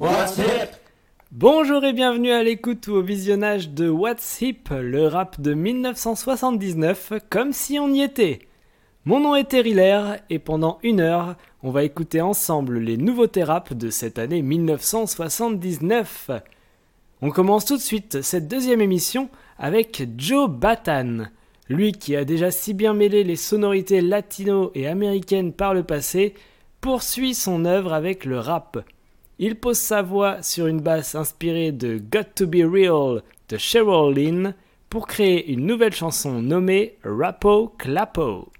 What's Hip? Bonjour et bienvenue à l'écoute ou au visionnage de What's Hip, le rap de 1979, comme si on y était. Mon nom est Terry Lair et pendant une heure, on va écouter ensemble les nouveautés rap de cette année 1979. On commence tout de suite cette deuxième émission avec Joe Batan. Lui qui a déjà si bien mêlé les sonorités latino et américaines par le passé, poursuit son œuvre avec le rap. Il pose sa voix sur une basse inspirée de Got to Be Real de Cheryl Lynn pour créer une nouvelle chanson nommée Rapo Clapo.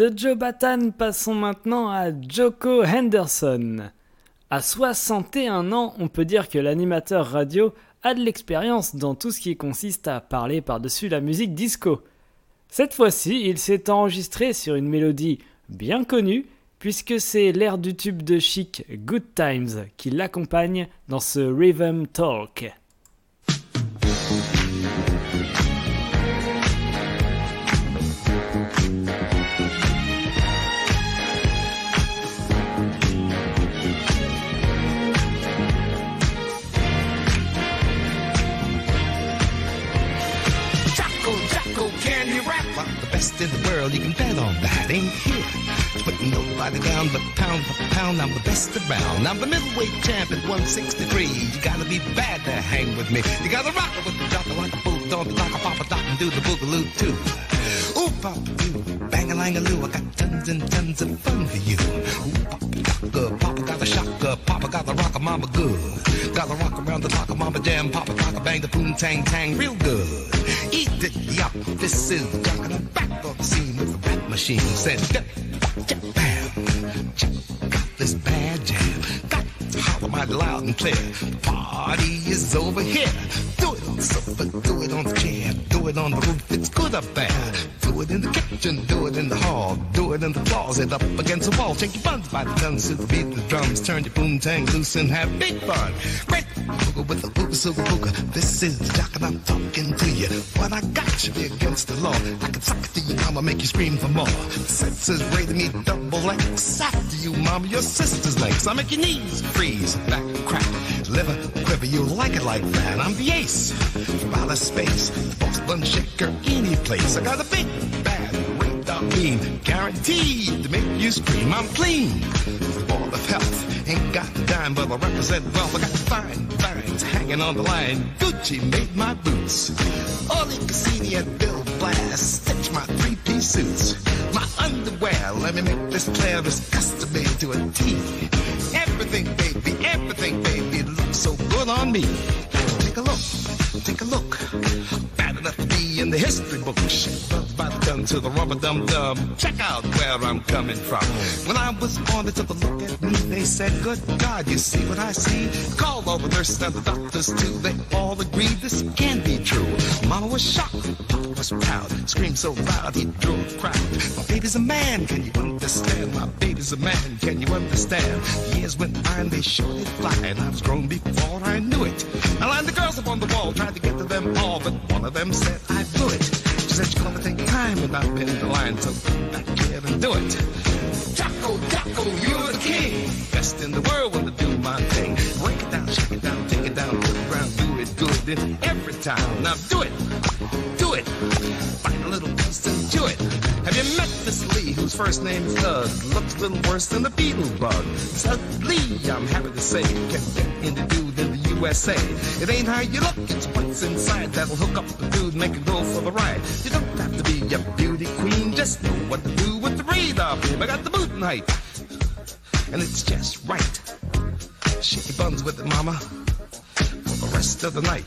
De Joe Batan, passons maintenant à Joko Henderson. À 61 ans, on peut dire que l'animateur radio a de l'expérience dans tout ce qui consiste à parler par-dessus la musique disco. Cette fois-ci, il s'est enregistré sur une mélodie bien connue, puisque c'est l'air du tube de chic Good Times qui l'accompagne dans ce Rhythm Talk. In the world, you can bet on that. Ain't here putting nobody down, but pound for pound, I'm the best around. I'm the middleweight champ at 163. You gotta be bad to hang with me. You gotta rock it with the Jocko like a boot, don't like a papa doc and do the boogaloo too. Ooh, papa doo, bang a lang a loo, I got tons and tons of fun for you. Ooh, papa docka, papa got a shocker, papa got the rocker, mama good. Gotta rock around the clock, mama jam, papa clock, bang the boom tang tang real good. It, yup, this is the jock and I'm back on the scene with the rap machine. Said, "Dip, dip, bam, check out this bad jam. Holler mighty loud and clear. The party is over here. Do it on the sofa, do it on the chair, do it on the roof, it's good up there. Do it in the kitchen, do it in the hall, do it in the closet, up against the wall. Take your buns by the guns to beat the drums, turn your boom tang loose and have big fun. Great booga with the booga suga booga. This is the jock and I'm talking to you. What I got should be against the law. I can suck it to you, I'ma make you scream for more. The senses rated me double X. After you, mama, your sister's legs. I make your knees freeze, back crack, liver quiver. You like it like that. I'm the ace from outer space. Boss bun shaker, any place. I got a big bad radar beam, guaranteed to make you scream. I'm clean, ball of health. Ain't got a dime, but I represent wealth. I got fine vines hanging on the line. Gucci made my boots. All can see at Bill Blass. Stitch my three-piece suits. My underwear, let me make this clear, is custom made to a T. Everything, baby, everything, baby, it looks so good on me. Take a look, take a look. Bad enough to be in the history books. The gun to the rubber dum dum. Check out where I'm coming from. When I was born, they took a look at me. They said, Good God, you see what I see? Called all the nurses and the doctors too. They all agreed this can be true. Mama was shocked, Papa was proud. Screamed so loud he drew a crowd. My baby's a man, can you understand? My baby's a man, can you understand? Years went by and they showed it fly, and I was grown before I knew it. I lined the girls up on the wall, tried to get to them all, but one of them said I blew it. She said you're gonna take time and I've been the line, so back here and do it. Jocko, Jocko, you're the king. Best in the world when to do my thing. Break it down, shake it down, take it down, put it around, do it good every time. Now do it, do it. Find a little piece and do it. Have you met Miss Lee, whose first name is Doug? Looks a little worse than the beetle bug. Lee, I'm happy to say, can get into dude in the USA. It ain't how you look, it's what's inside that'll hook up the dude, make it go for the ride. You don't have to be a beauty queen, just know what to do with the radar beam. I got the boot height, and it's just right. Shake your buns with it, mama, for the rest of the night.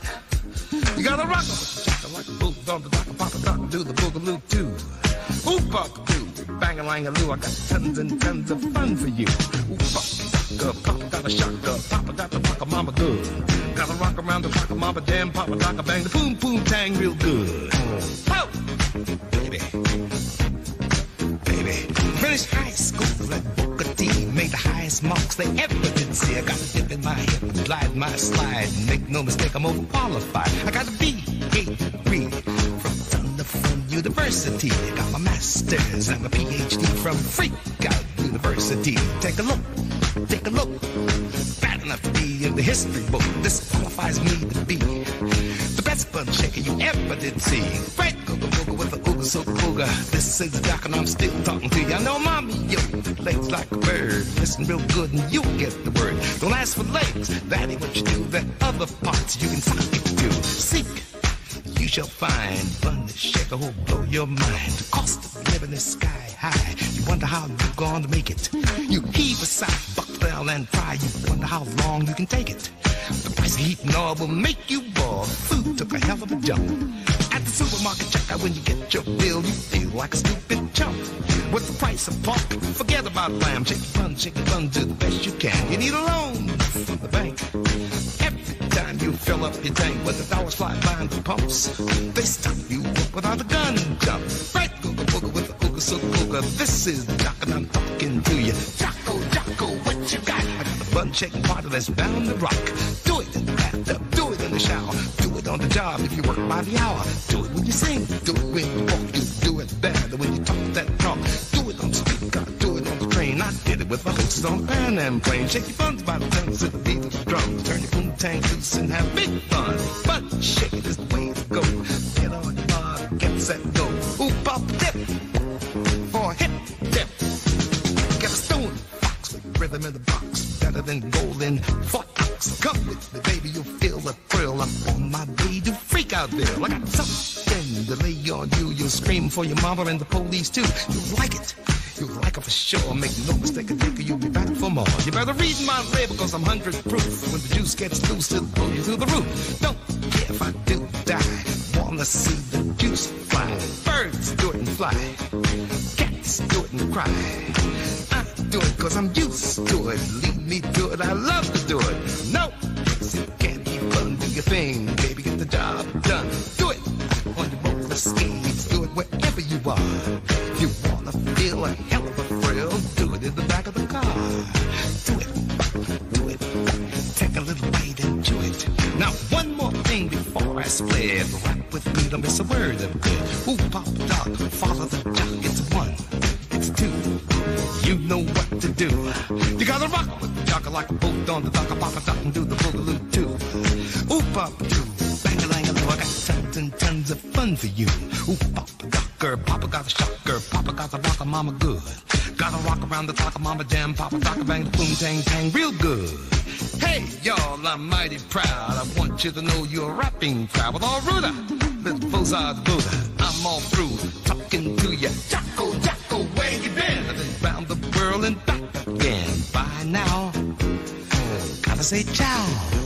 You gotta rock 'em like a boot on the dock, a papa doc, do the boogaloo too. Papa do, bang a lang a loo, I got tons and tons of fun for you. Ooh, papa, papa got a shocker, papa got the rock mama good. Gotta rock around the clock, mama jam, papa doc, bang the boom boom tang real good. Oh, baby, baby, finished high school at Booker T, made the highest marks they ever did see. I got a dip in my hip, glide my slide, make no mistake, I'm overqualified. I got a B, A Thunder University. Got my master's and my PhD from Freak Out University. Take a look, take a look. Bad enough to be in the history book. This qualifies me to be the best bun shaker you ever did see. Fred Googa Booga with a Ooga so Booga. This is Doc and I'm still talking to you. I know mommy, yo, legs like a bird. Listen real good and you get the word. Don't ask for legs, that ain't what you do. There other parts you can suck it to. Seek you shall find fun to shake a whole blow your mind. The cost of living is sky high. You wonder how you're gonna make it. You heave a sigh, buck down and fry. You wonder how long you can take it. The price of heat and oil will make you boil. Food took a hell of a jump. At the supermarket checkout, when you get your bill, you feel like a stupid chump. What's the price of pork? Forget about lamb. Shake bun, shake bun, do the best you can. You need a loan from the bank. You fill up your tank, with the dollars fly behind the pumps, they stop you without a gun jump. Right, googa booga with a ooga so ooga. This is Doc and I'm talking to you. Jocko, Jocko, what you got? I got a bun shaking party that's bound to rock. Do it in the bathtub, do it in the shower, do it on the job if you work by the hour. Do it when you sing, do it when you walk, you do it better when you talk. With on Pan Am plane. Shake your buns by the tons to beat the drums. Turn your boom tank loose and have big fun. But shake it is the way to go. Get on your bar, get set, go. Ooh, pop, dip for a hip dip. Get a stone fox with rhythm in the box. Better than golden fort ox. Come with me, baby, you'll feel the thrill. I'm on my way to freak out there. I got something to lay on you. You'll scream for your mama and the police too. You'll like it. You'll like it for sure. Make no mistake, I think you'll be back for more. You better read my label, cause I'm hundred proof. When the juice gets loose, it'll pull you through the roof. Don't care if I do die. Wanna see the juice fly. Birds do it and fly. Cats do it and cry. I do it cause I'm used to it. Lead me to it, I love to do it. No, you can't keep on do your thing. Baby, get the job done. Do it on your roller skates. Do it wherever you are. Feel a hell of a thrill, do it in the back of the car. Do it, do it. Take a little bite chew it. Now, one more thing before I split. Rap with me, don't miss a word of it. Ooh, pop, dog, follow the jock. It's one, it's two. You know what to do. You gotta rock with the jock like a boat on the dock. Pop a dock and do the boogaloo too. Ooh, pop, doo, bang a lang a I got tons and tons of fun for you. Ooh, pop a Papa got a shocker, Papa got the rocker, Mama good. Gotta rock around the clock, Mama jam, Papa docker, bang the boom, tang, tang, real good. Hey, y'all, I'm mighty proud. I want you to know you're a rapping crowd with all Ruda. Little Bozard Buddha. I'm all through talking to you. Jocko, Jocko, where you been? I've been round the world and back again. By now, gotta say ciao.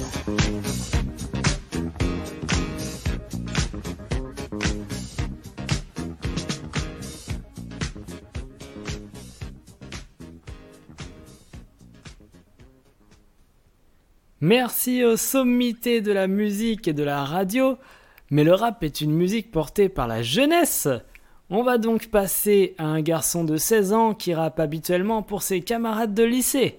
Merci aux sommités de la musique et de la radio, mais le rap est une musique portée par la jeunesse. On va donc passer à un garçon de 16 ans qui rappe habituellement pour ses camarades de lycée.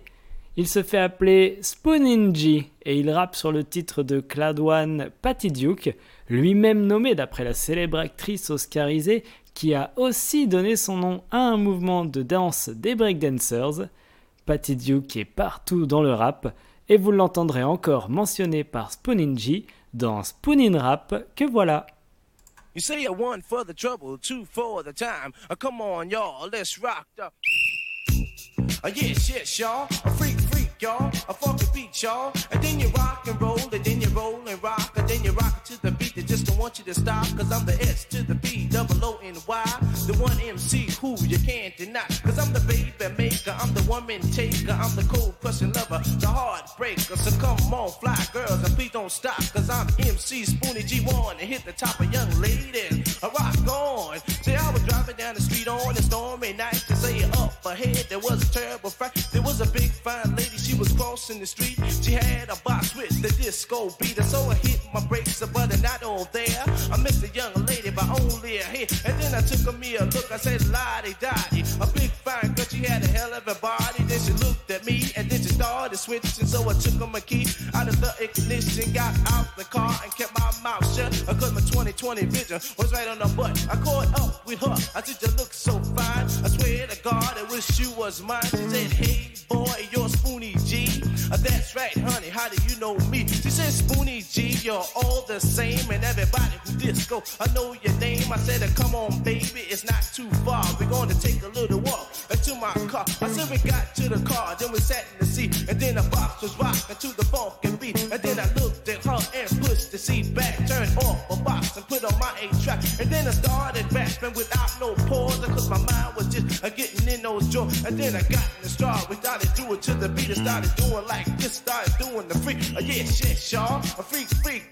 Il se fait appeler Spooninji et il rappe sur le titre de Cloud One Patty Duke, lui-même nommé d'après la célèbre actrice oscarisée qui a aussi donné son nom à un mouvement de danse des breakdancers. Patty Duke est partout dans le rap et vous l'entendrez encore mentionné par Spooninji dans Spoonin Rap que voilà. You say a one for the trouble, two for the time. Uh, come on, y'all, let's rock the. Uh, yes, yes, y'all. A freak, y'all. A funky beat, y'all. And then you rock and roll, and then you roll and rock, and then you rock to the beat. They just don't want you to stop, cause I'm the S to the B, double O N Y. The one MC who you can't deny. Cause I'm the baby maker, I'm the woman taker, I'm the cold crushing lover, the heartbreaker. So come on, fly girls, and please don't stop, cause I'm MC Spoonie G1 and hit the top of young ladies. I rock on. See, I was driving down the street on a stormy night say up ahead there was a terrible fight. There was a big fine lady, she was crossing the street. She had a box with the disco beat, and so I hit my brakes, but I'm not all there. I missed the young lady by only a hair, and then I took a me a look. I said, Lottie Dottie, a big fine girl, she had a hell of a body. And then she started switching, so I took her my key out of the ignition, got out the car, and kept my mouth shut. Cause my 2020 vision was right on the butt. I caught up with her. I said, You look so fine. I swear to God, I wish you was mine. She said, Hey, boy, you're Spoonie G. Uh, that's right, honey. How do you know me? She said, Spoonie G, you're all the same. And everybody who disco, I know your name. I said, Come on, baby, it's not too far. We're going to take a little walk the car, then we sat in the seat, and then the box was rocking to the funk and beat. And then I looked at her and pushed the seat back, turned off the box and put on my eight track. And then I started rapping without no pause, cause my mind was just uh, getting in those joints. And then I got in the start, we started doing to the beat, and started doing like this, started doing the freak. Uh, yeah, shit, y'all, a freak, freak.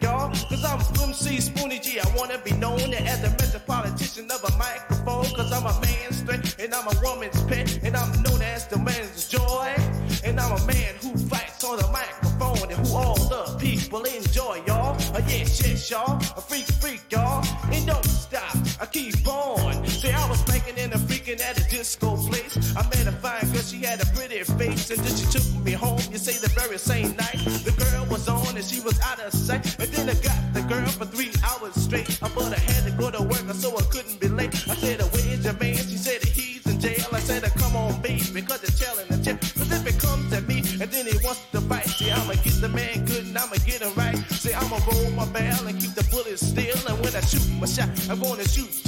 freaks, y'all. A freak, freak, y'all. And don't stop, I keep on. Say I was making and a freaking at a disco place. I met a fine girl, she had a pretty face. And then she took me home, you say the very same night. The girl was on and she was out of sight. shot. I wanna shoot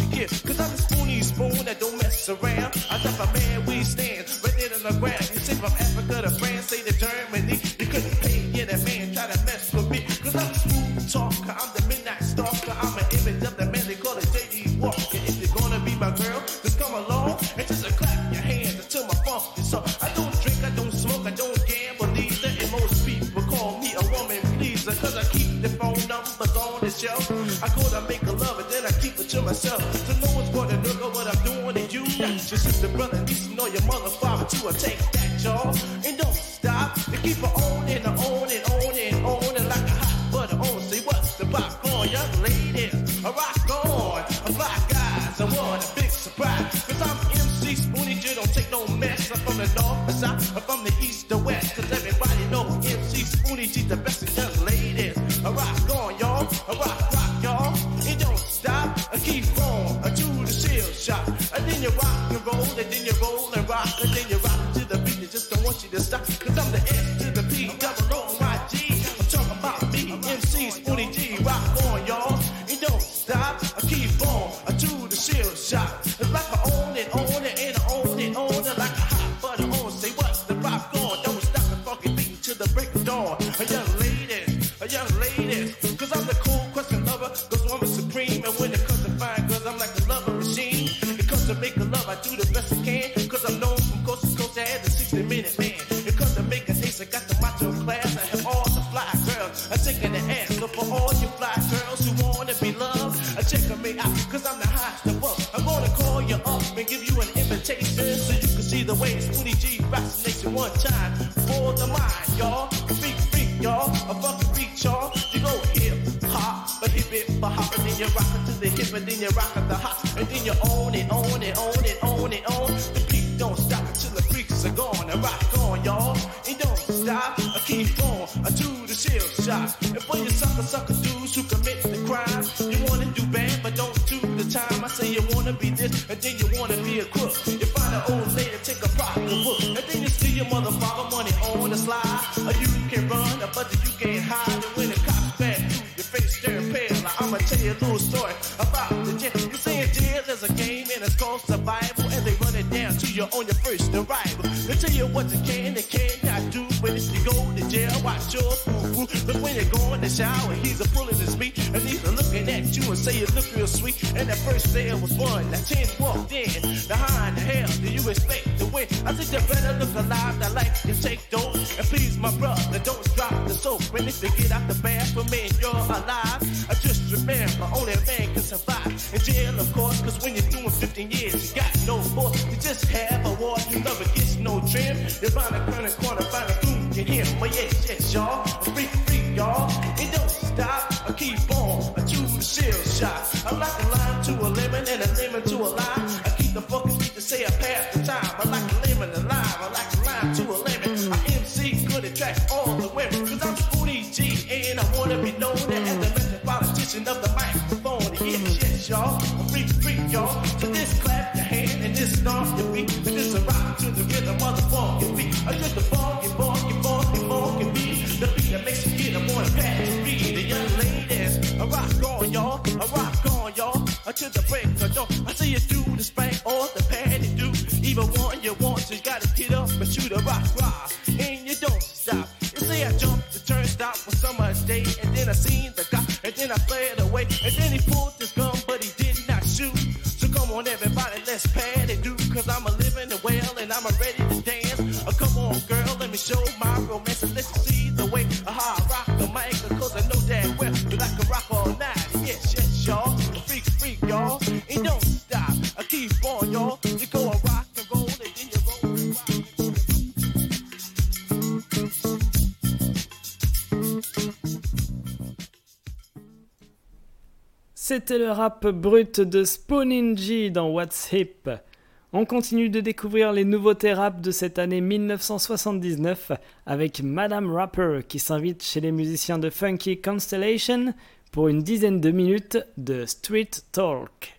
take no mess. I'm from the north, the south, I'm from the east, to west. Cause everybody know MC Spoonie, she's the best of young ladies. A rock on, y'all. A rock, rock, y'all. It don't stop. I keep on. I do the shield shot. And then you rock and roll, and then you roll and rock, and then you rock to the beat. I just don't want you to stop. Cause I'm the S to the P double. was fun. Now chance walked in. Behind in the hell do you expect to win? I think you better look alive. That life can shake dope. And please, my brother, don't drop the soap. When they to get out the bathroom and you're alive. I just remember only a man can survive. In jail, of course, cause when you're doing 15 years, you got no force. You just have a war. You never gets no trim. You're round the corner, corner, find a room, you hear. But yes, yes, y'all. a free, free, y'all. It don't stop. I keep on. I choose the shield shot. I'm like a lime to a lemon and a lemon to a lime. I keep the fucking beat to say I pass the time. I like a lemon to. I like a lime to a lemon. I MC good attract all the women. Cause I'm Spoonie G and I wanna be known as the Metropolitan politician of the microphone. Yes, yes, y'all. I'm free, to free, y'all. To this clap your hand and this stomp your feet. And this a rock to the rhythm of the funky beat. I just a funky, funky, funky, funky beat. The beat that makes you get a more fast. or to the break or dawn. I see you do the spank or the patty do. Even one you once you C'était le rap brut de Spooninji dans What's Hip. On continue de découvrir les nouveautés rap de cette année 1979 avec Madame Rapper qui s'invite chez les musiciens de Funky Constellation pour une dizaine de minutes de Street Talk.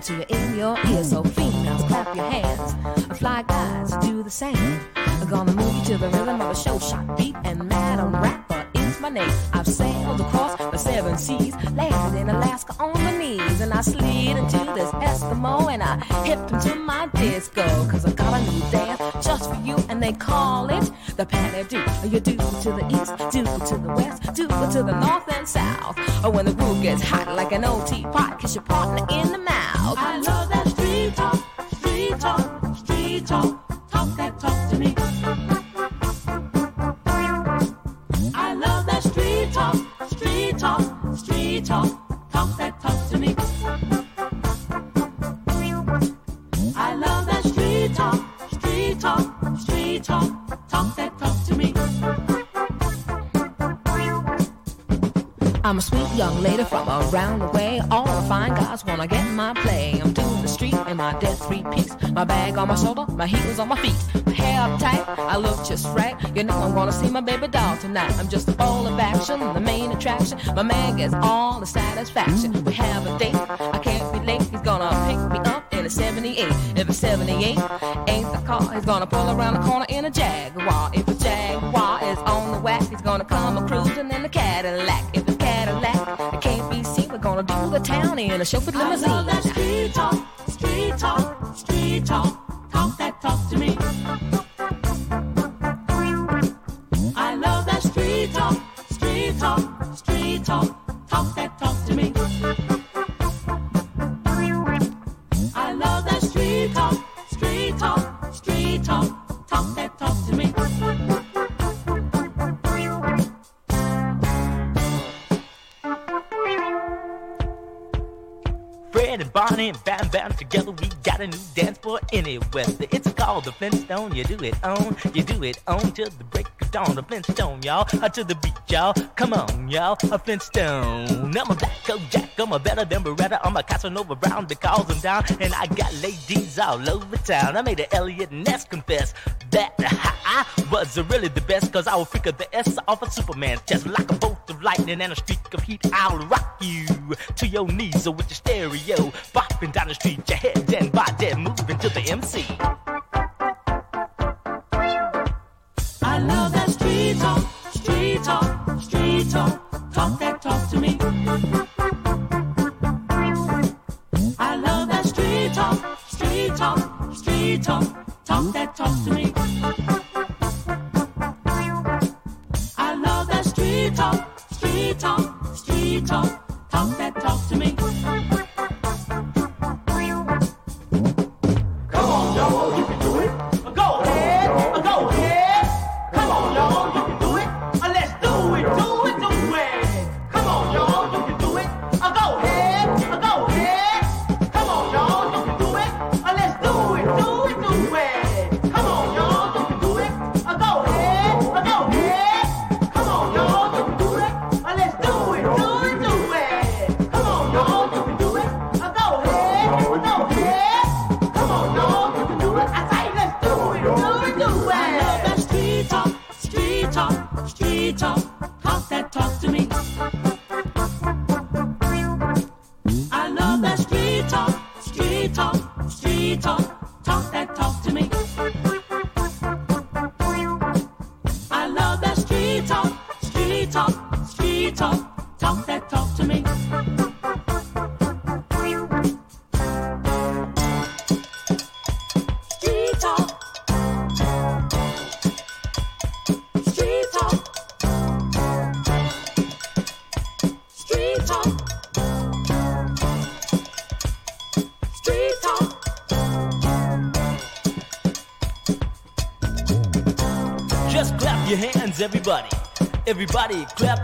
It to you in your ear. So females, clap your hands. Fly guys, do the same. I'm gonna move you to the rhythm of a show shot beat and Madam Rapper is my name. I've sailed across the seven seas, landed in Alaska on my knees, and I slid into this Eskimo and I hipped him to my disco. Cause I got a new dance just for you, and they call it the Patty Do. You do to the east, do to the west, do to the north and south. Or when the groove gets hot like an old teapot, kiss your partner in the mouth. Around the way. All the fine guys wanna get my play. I'm doing the street in my dead three piece. My bag on my shoulder, my heels on my feet. My hair up tight, I look just right. You know I'm gonna see my baby doll tonight. I'm just a ball of action, the main attraction. My man gets all the satisfaction. We have a date, I can't be late. He's gonna pick me up in a 78. If it's 78, ain't the car. He's gonna pull around the corner in a Jaguar. If a Jaguar is on the whack, he's gonna come a cruising in a Cadillac, town in a chauffeured limousine. I love that street talk, street talk, street talk, talk that talk to me. I love that street talk, street talk, street talk, talk that talk to me. Got a new dance for any weather. It's called the Flintstone. You do it on, you do it on till the break of dawn. The Flintstone, y'all, uh, to the beat, y'all. Come on, y'all, a Flintstone. I'm a black coat jack, I'm a better than Beretta. I'm a Casanova Brown because I'm down, and I got ladies all over town. I made an Eliot Ness confess that I was really the best, cause I will figure the S off a Superman's chest like a bolt of lightning and a streak of heat. I'll rock you to your knees with your stereo, bopping down the street, your head and body moving to the MC. I love that street talk, street talk, street talk, talk that talk to me. I love that street talk, street talk, street talk, talk that talk to me. I love that street talk, street talk, street talk, talk that talk to me. Come on, y'all,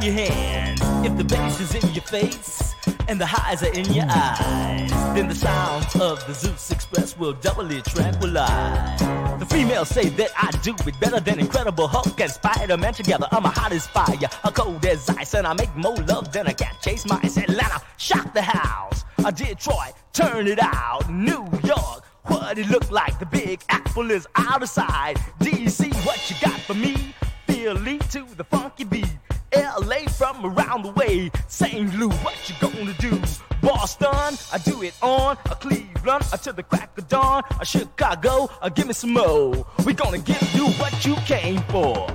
your hands. If the bass is in your face, and the highs are in your eyes. Then the sounds of the Zeus Express will doubly tranquilize. The females say that I do it better than Incredible Hulk and Spider-Man together. I'm a hot as fire, a cold as ice, and I make more love than a cat chase mice. Atlanta, shock the house. I Detroit, turn it out. New York, what it look like? The Big Apple is out of sight. DC, what you got for me? Philly to the funky beat. From around the way. St. Louis, what you gonna do? Boston, I do it on. A Cleveland, uh, to the crack of dawn. A Chicago, uh, give me some more. We gonna give you what you came for.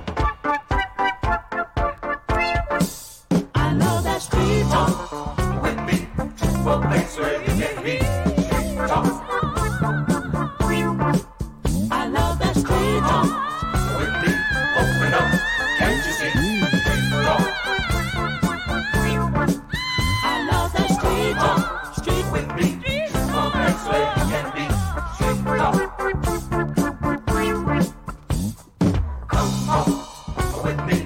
I know that street talk. with me a place where you With me.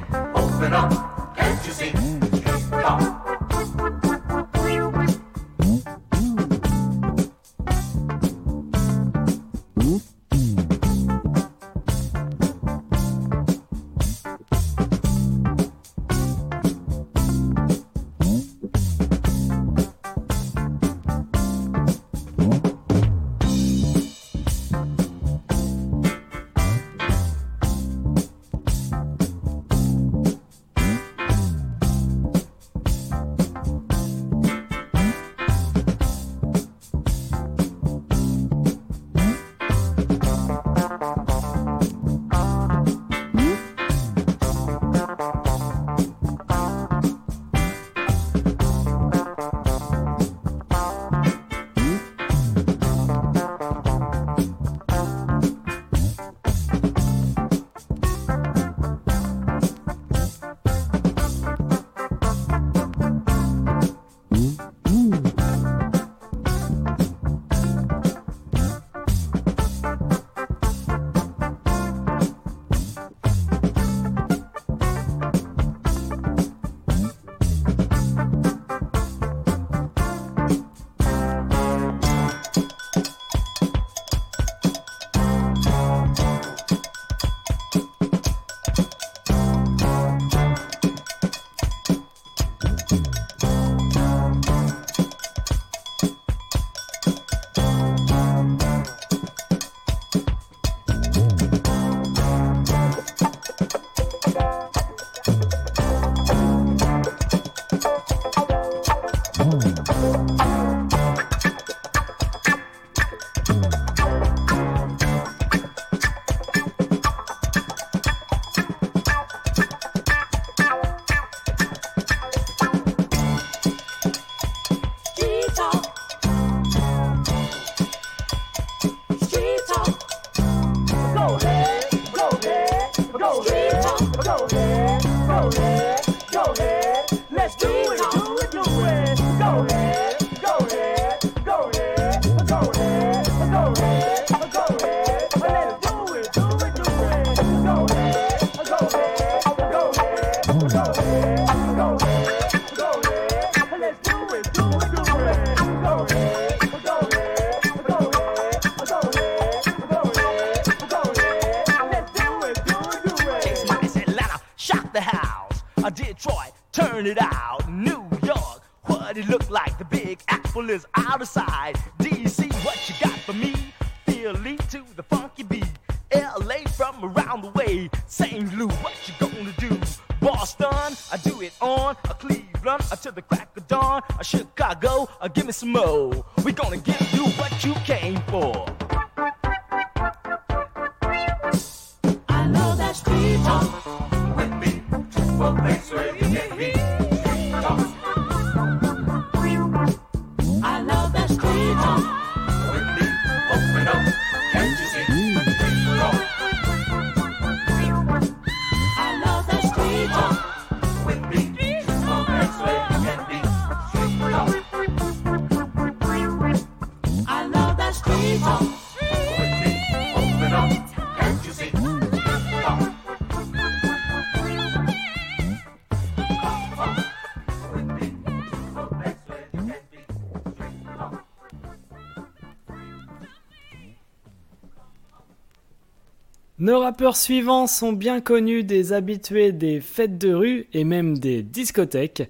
Nos rappeurs suivants sont bien connus des habitués des fêtes de rue et même des discothèques.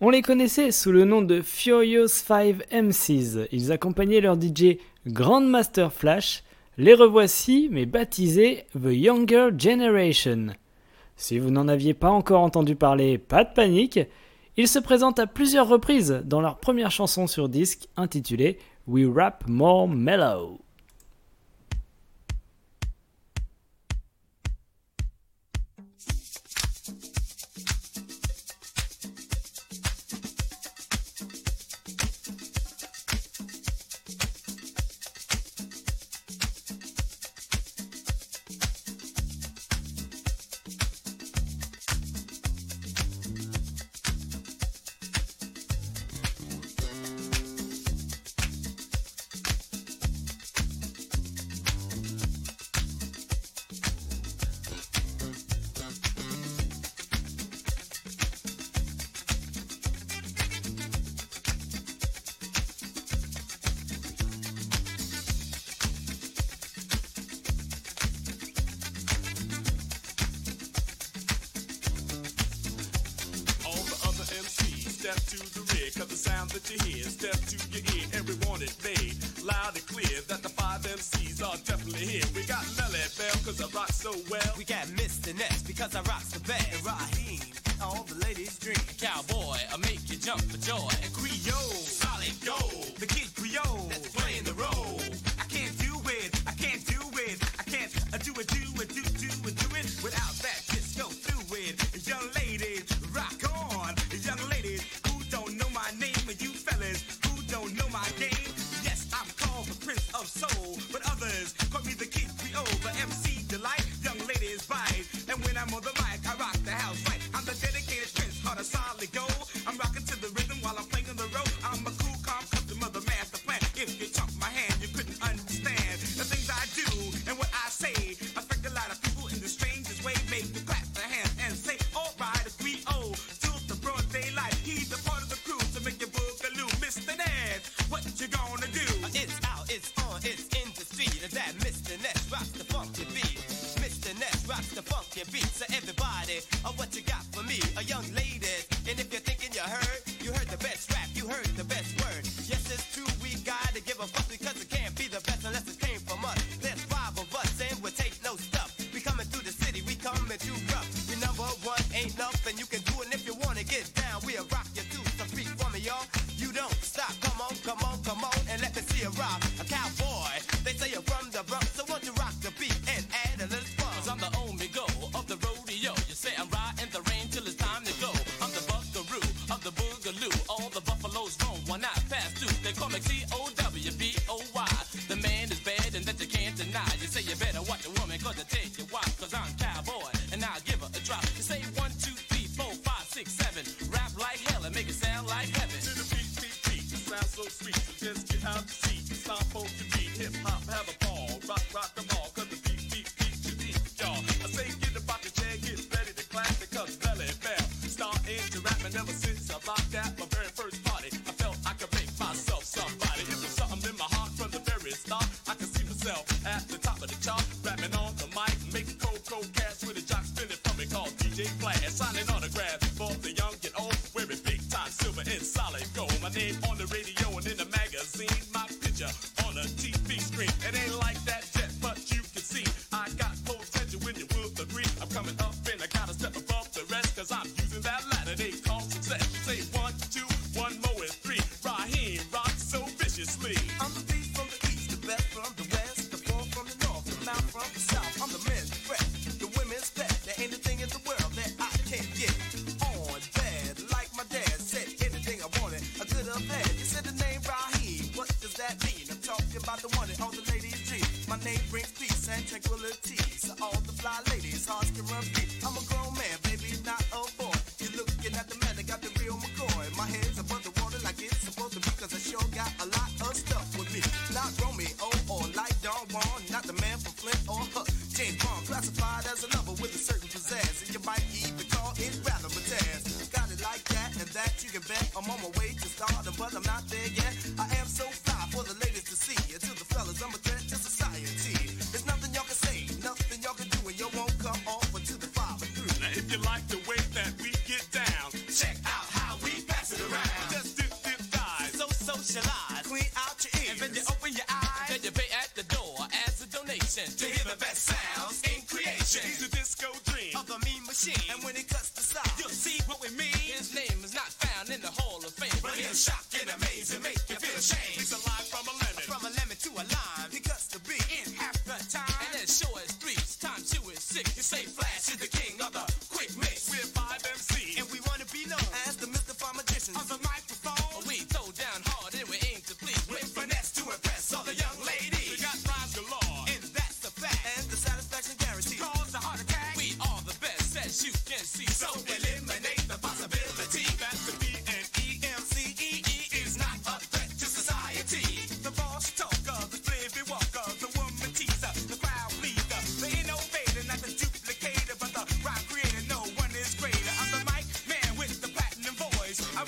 On les connaissait sous le nom de Furious 5 MCs. Ils accompagnaient leur DJ Grandmaster Flash. Les revoici, mais baptisés The Younger Generation. Si vous n'en aviez pas encore entendu parler, pas de panique. Ils se présentent à plusieurs reprises dans leur première chanson sur disque intitulée We Rap More Mellow. rhythm while I'm playing.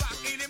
I any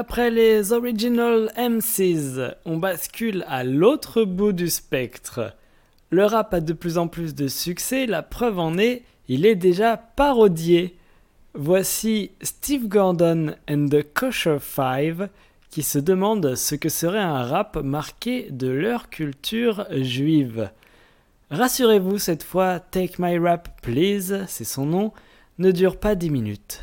Après les Original MCs, on bascule à l'autre bout du spectre. Le rap a de plus en plus de succès, la preuve en est, il est déjà parodié. Voici Steve Gordon and the Kosher Five qui se demandent ce que serait un rap marqué de leur culture juive. Rassurez-vous, cette fois, Take My Rap Please, c'est son nom, ne dure pas 10 minutes.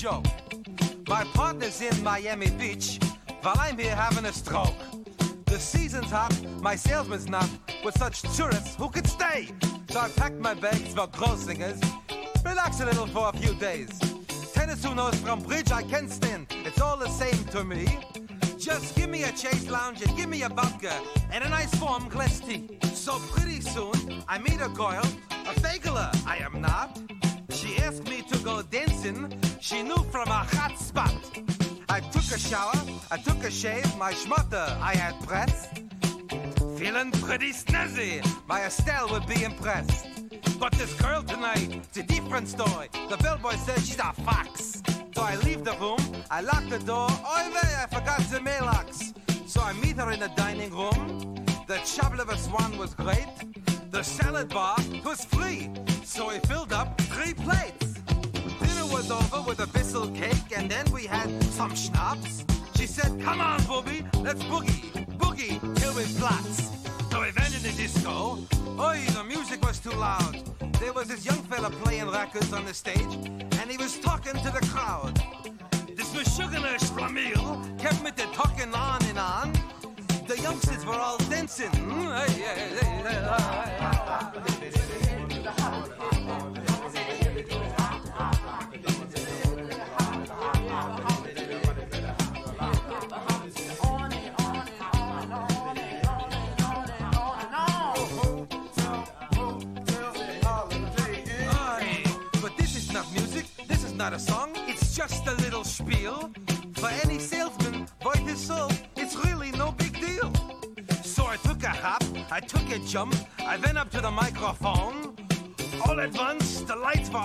Joke. My partner's in Miami Beach, while I'm here having a stroke. The season's hot, my salesman's not, with such tourists who could stay. So I packed my bags for Grossinger's, relax a little for a few days. Tennis who knows from bridge I can't stand, it's all the same to me. Just give me a chase lounge and give me a vodka and a nice warm glass tea. So pretty soon I meet a girl, a fakeler I am not. She asked me to go dancing, she knew from a hot spot. I took a shower, I took a shave, my schmutter I had pressed. Feeling pretty snazzy, my Estelle would be impressed. But this girl tonight, it's a different story. The bellboy says she's a fox. So I leave the room, I lock the door. Oy vey, I forgot the mailbox. So I meet her in the dining room. The chopliver swan was great. The salad bar was free. So I filled up three plates. Was over with a bissel cake, and then we had some schnapps. She said, Come on, booby, let's boogie, boogie till we flats. So we went in the disco. Oi, the music was too loud. There was this young fella playing records on the stage, and he was talking to the crowd. This was Sugar Flamil, kept me to talking on and on. The youngsters were all dancing. I went up to the microphone. All at once, the lights were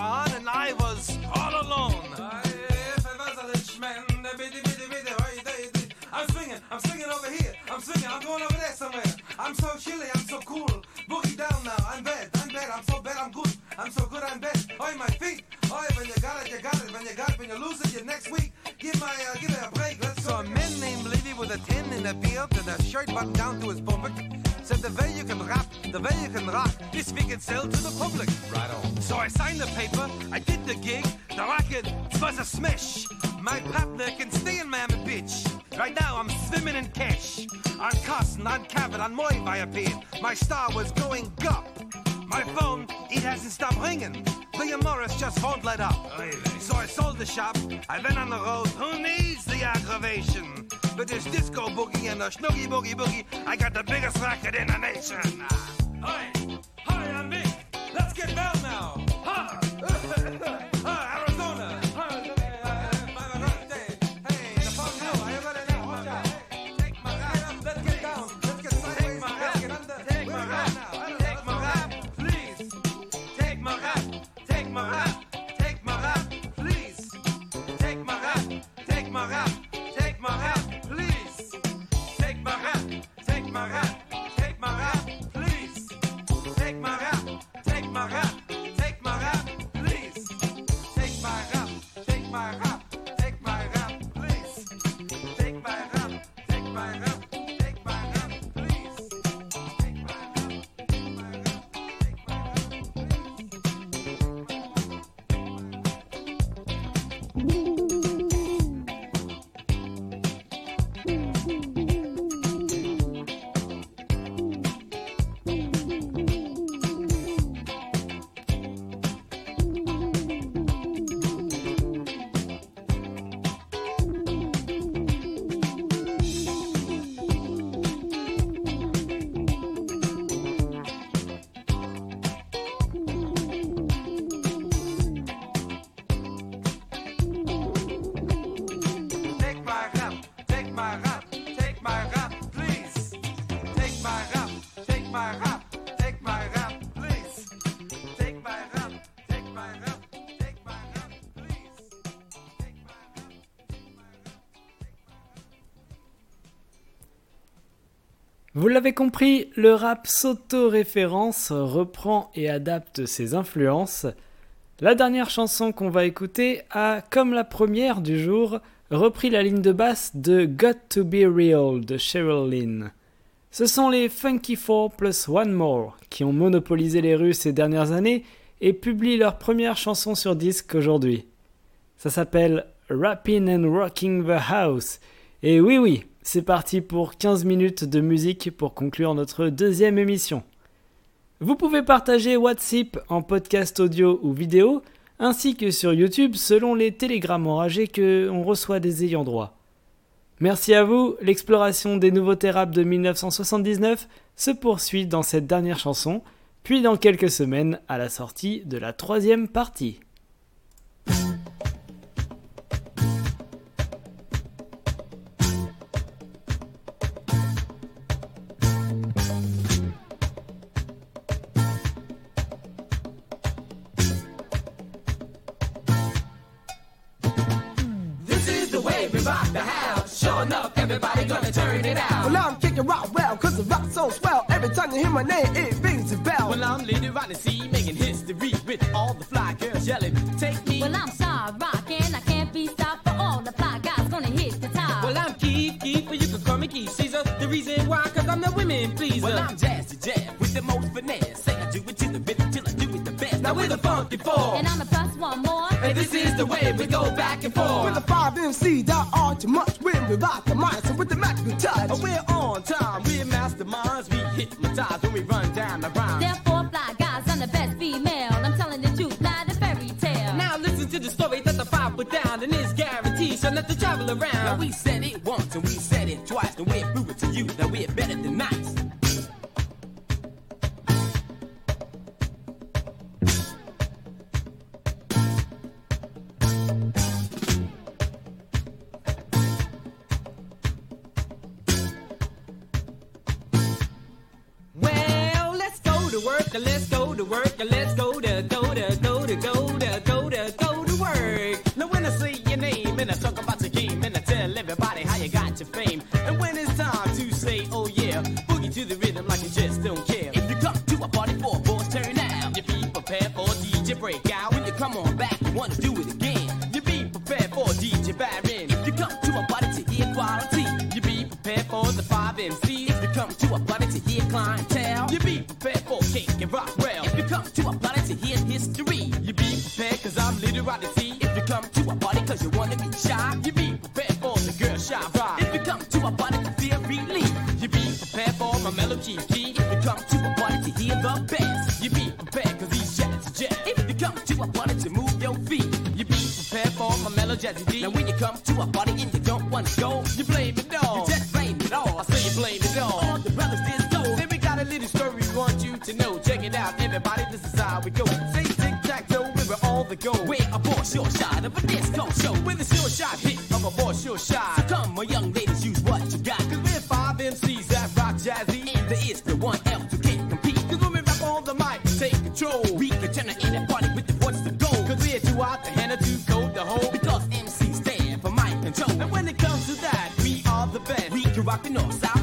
snoogie boogie boogie, I got the Vous l'avez compris, le rap s'auto-référence, reprend et adapte ses influences. La dernière chanson qu'on va écouter a, comme la première du jour, repris la ligne de basse de Got to Be Real de Cheryl Lynn. Ce sont les Funky Four plus One More qui ont monopolisé les rues ces dernières années et publient leur première chanson sur disque aujourd'hui. Ça s'appelle Rapping and Rocking the House. Et oui, oui, c'est parti pour 15 minutes de musique pour conclure notre deuxième émission. Vous pouvez partager WhatsApp en podcast audio ou vidéo, ainsi que sur YouTube selon les télégrammes enragés que on reçoit des ayants droit. Merci à vous, l'exploration des nouveautés rap de 1979 se poursuit dans cette dernière chanson, puis dans quelques semaines à la sortie de la troisième partie. My name, KK Rockwell. if you come to a party to hear history, You be prepared cause I'm Little Rodney C. if you come to a party cause you wanna be shy, You be prepared for the girl shop ride. if you come to a party to feel relief, You be prepared for my melody key. if you come to a party to hear the best, You be prepared cause these jazz jazz. if you come to a party to move your feet, You be prepared for my melody now when you come to a party and you don't wanna go, you blame it sure shot of a disco show. with a sure shot hit of a boy sure shot. So come, my young ladies, use what you got. Cause we're five MCs that rock jazzy. And there is no one else who can't compete. Cause when we rap on the mic, take control. We can turn in a party with the voice of gold. Cause we're too hot, to handle too cold to hold. Because MCs stand for mic control. And when it comes to that, we are the best. We can rock the north, south,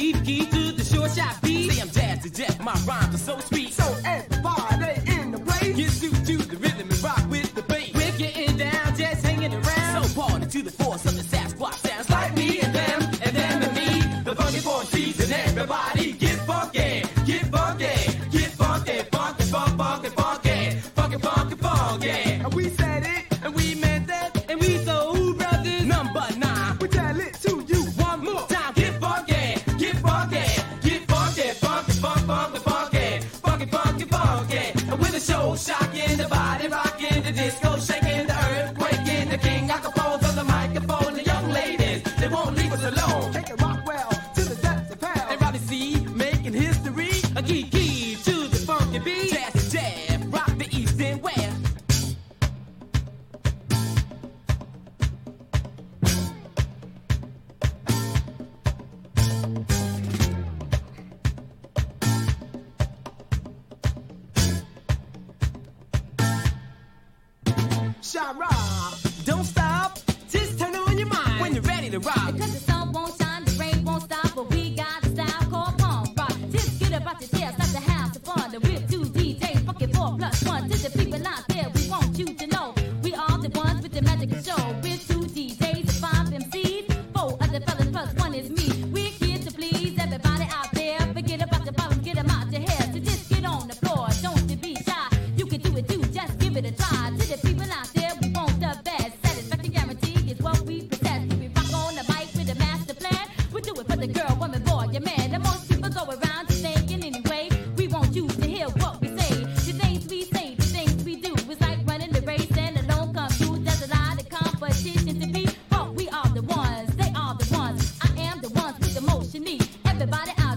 Keep key to the short shot beat. Say I'm jazzed to death, my rhymes are so sweet. need. Everybody out.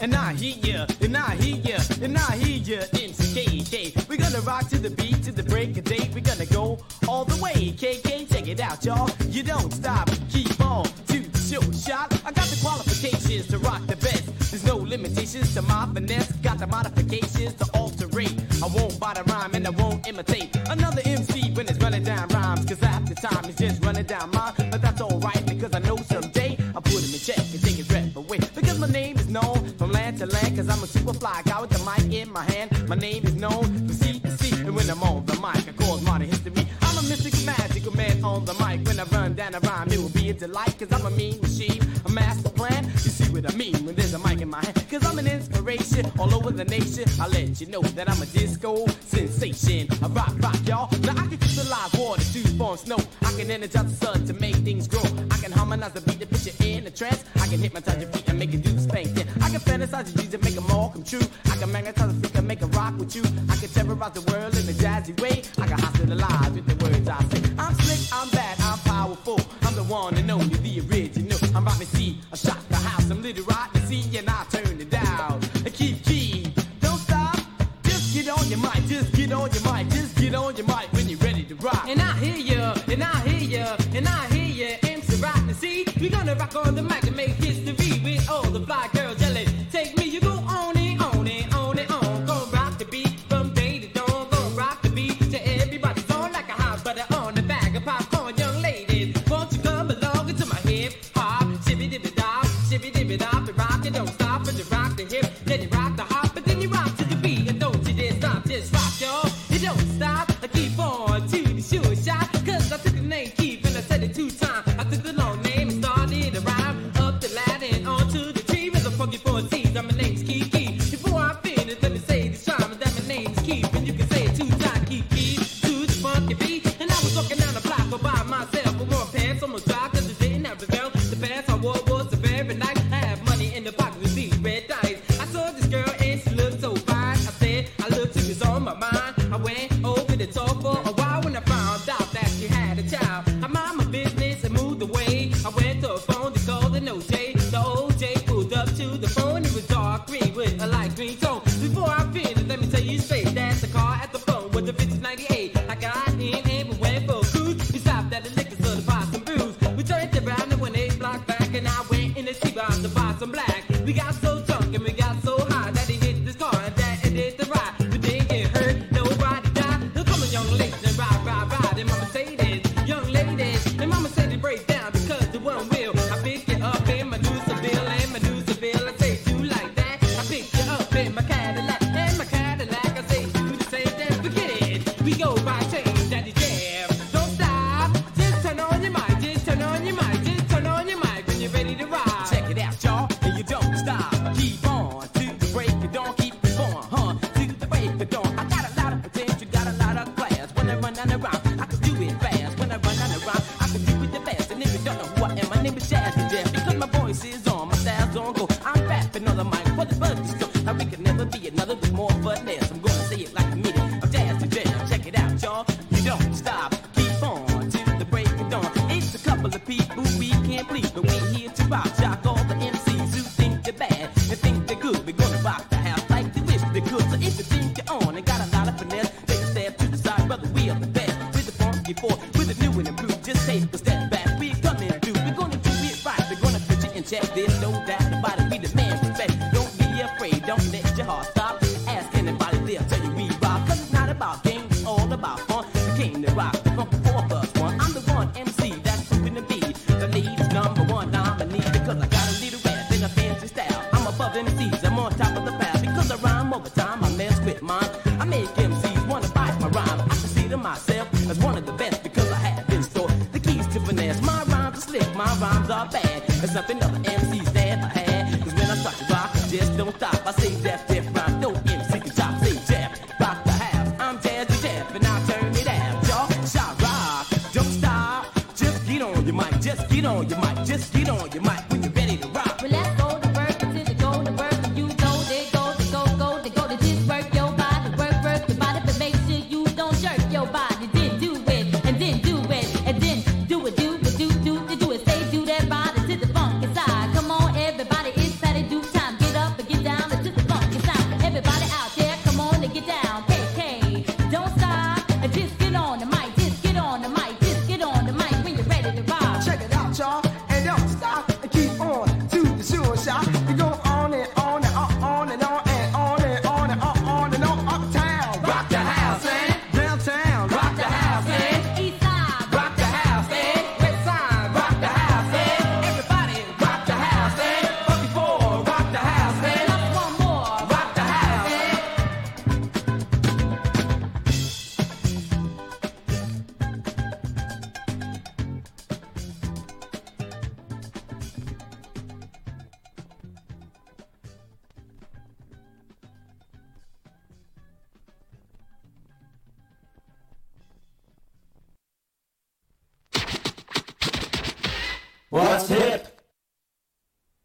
and I hear ya, and I hear ya, and I hear ya. MCKK, we're gonna rock to the beat to the break of day. We're gonna go all the way. KK, check it out, y'all. You don't stop, keep on to show shot. I got the qualifications to rock the best. There's no limitations to my finesse. Got the modifications to alterate. I won't bother rhyme and I won't imitate another MC when it's running down rhymes. Cause half the time it's just running down cause I'm a super fly guy with the mic in my hand. My name is known for sea to and when I'm on the mic, I cause modern history. I'm a mystic, magical man on the mic. When I run down a rhyme, it will be a delight, cause I'm a mean machine, a master plan. You see what I mean when there's a mic in my hand, cause I'm an inspiration all over the nation. I let you know that I'm a disco sensation. I rock, rock, y'all. Now I can keep the water, dew, form, snow. I can energize the sun to make things grow. I can harmonize the beat to put you in a trance. I can hypnotize your feet and make you do spank. Yeah, I can fantasize you, use and true. I can magnetize a freak and make a rock with you. I can terrorize the world in a jazzy way. I can hospitalize with the words I say. I'm slick, I'm bad, I'm powerful. I'm the one and only, the original. I'm Rodney C, I shot the house. I'm Little to see, and I turn it down. I keep key, don't stop. Just get on your mic, just get on your mic, just get on your mic when you're ready to rock. And I hear ya, and I hear ya, and I hear ya, MC Rodney C. We gonna rock on the mic. before I see